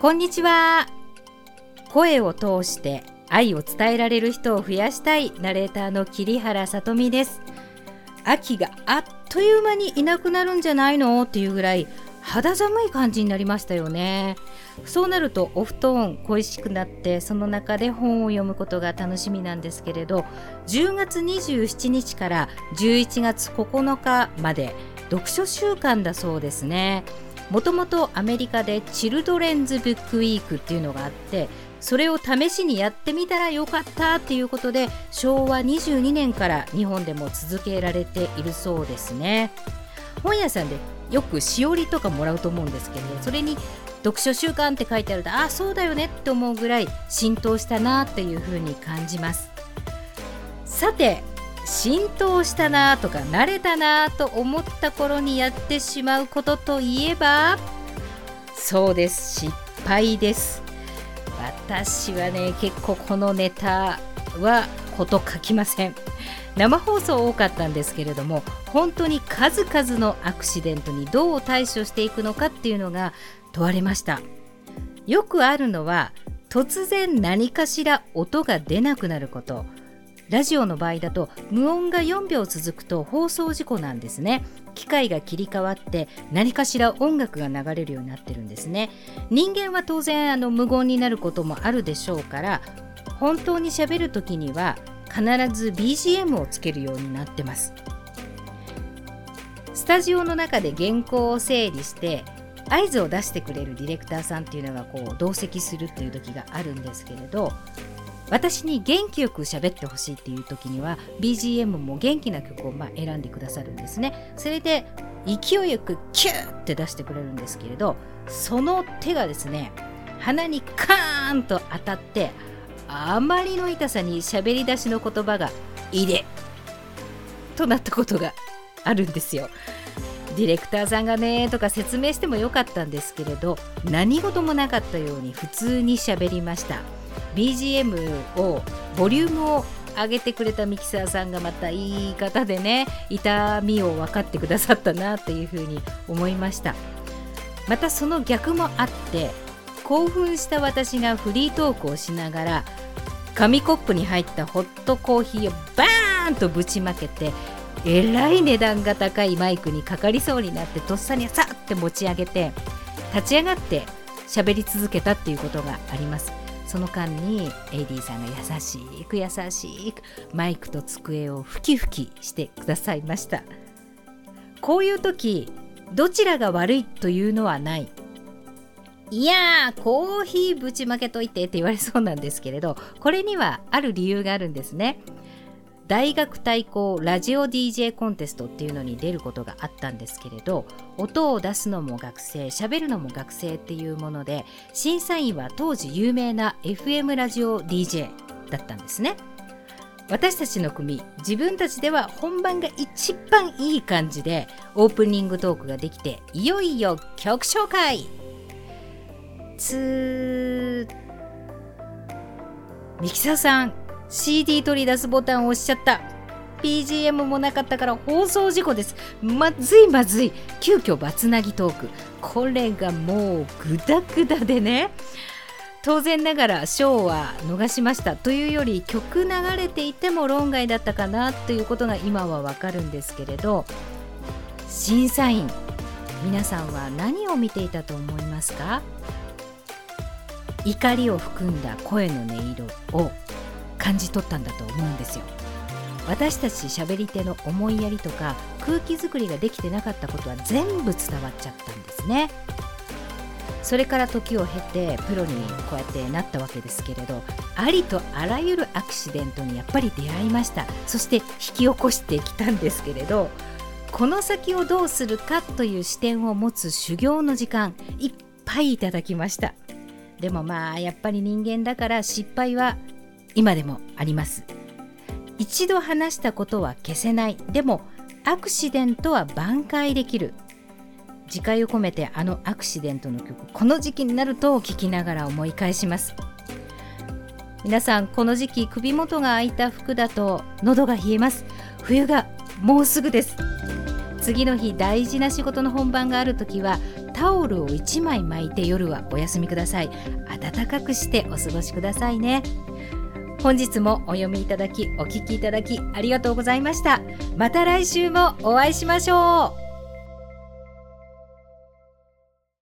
こんにちは。声を通して愛を伝えられる人を増やしたいナレーターの桐原さとみです。秋があっという間にいなくなるんじゃないの？っていうぐらい肌寒い感じになりましたよね。そうなるとお布団恋しくなってその中で本を読むことが楽しみなんですけれど10月27日から11月9日まで読書週間だそうですね。もともとアメリカでチルドレンズ・ブック・ウィークっていうのがあってそれを試しにやってみたらよかったっていうことで昭和22年から日本でも続けられているそうですね。本屋さんでよくしおりとかもらうと思うんですけどそれに読書週間って書いてあるとあそうだよねって思うぐらい浸透したなっていうふうに感じます。さて浸透したなとか慣れたなと思った頃にやってしまうことといえばそうです。失敗です。私はね結構このネタはこと書きません。生放送多かったんですけれども本当に数々のアクシデントにどう対処していくのかっていうのが問われました。よくあるのは突然何かしら音が出なくなること。ラジオの場合だと無音が4秒続くと放送事故なんですね。機械が切り替わって何かしら音楽が流れるようになってるんですね。人間は当然あの無言になることもあるでしょうから本当に喋る時には必ず BGM をつけるようになってます。スタジオの中で原稿を整理して合図を出してくれるディレクターさんっていうのがこう同席するっていう時があるんですけれど私に元気よく喋ってほしいっていう時には BGM も元気な曲をま選んでくださるんですねそれで勢いよくキューって出してくれるんですけれどその手がですね鼻にカーンと当たってあまりの痛さに喋り出しの言葉が「いで」となったことがあるんですよ。ディレクターさんがねとか説明してもよかったんですけれど何事もなかったように普通に喋りました BGM をボリュームを上げてくれたミキサーさんがまたいい方でね痛みを分かってくださったなっていうふうに思いました。またその逆もあって興奮した私がフリートークをしながら紙コップに入ったホットコーヒーをバーンとぶちまけてえらい値段が高いマイクにかかりそうになってとっさにさって持ち上げて立ち上がって喋り続けたっていうことがあります。その間に AD さんが優しく優しくマイクと机をふきふきしてくださいました。こういう時どちらが悪いというのはない。いやーコーヒーぶちまけといてって言われそうなんですけれどこれにはある理由があるんですね。大学対抗ラジオ DJ コンテストっていうのに出ることがあったんですけれど音を出すのも学生喋るのも学生っていうもので審査員は当時有名な FM ラジオ DJ だったんですね。私たちの組自分たちでは本番が一番いい感じでオープニングトークができていよいよ曲紹介。つーミキサーさん。CD 取り出すボタンを押しちゃった。BGM もなかったから放送事故です。まずいまずい。急遽バツナギトーク。これがもうグダグダでね。当然ながらショーは逃しました。というより曲流れていても論外だったかなということが今はわかるんですけれど。審査員皆さんは何を見ていたと思いますか？怒りを含んだ声の音色を感じ取ったんだと思うんですよ。私たち喋り手の思いやりとか空気作りができてなかったことは全部伝わっちゃったんですね。それから時を経てプロにこうやってなったわけですけれどありとあらゆるアクシデントにやっぱり出会いました。そして引き起こしてきたんですけれどこの先をどうするかという視点を持つ修行の時間いっぱいいただきました。でもまあやっぱり人間だから失敗は今でもあります。一度話したことは消せない。でもアクシデントは挽回できる。次回を込めてあのアクシデントの曲この時期になると聴きながら思い返します。皆さんこの時期首元が開いた服だと喉が冷えます。冬がもうすぐです。次の日大事な仕事の本番がある時はタオルを1枚巻いて夜はお休みください。暖かくしてお過ごしくださいね。本日もお読みいただきお聞きいただきありがとうございました。また来週もお会いしましょう。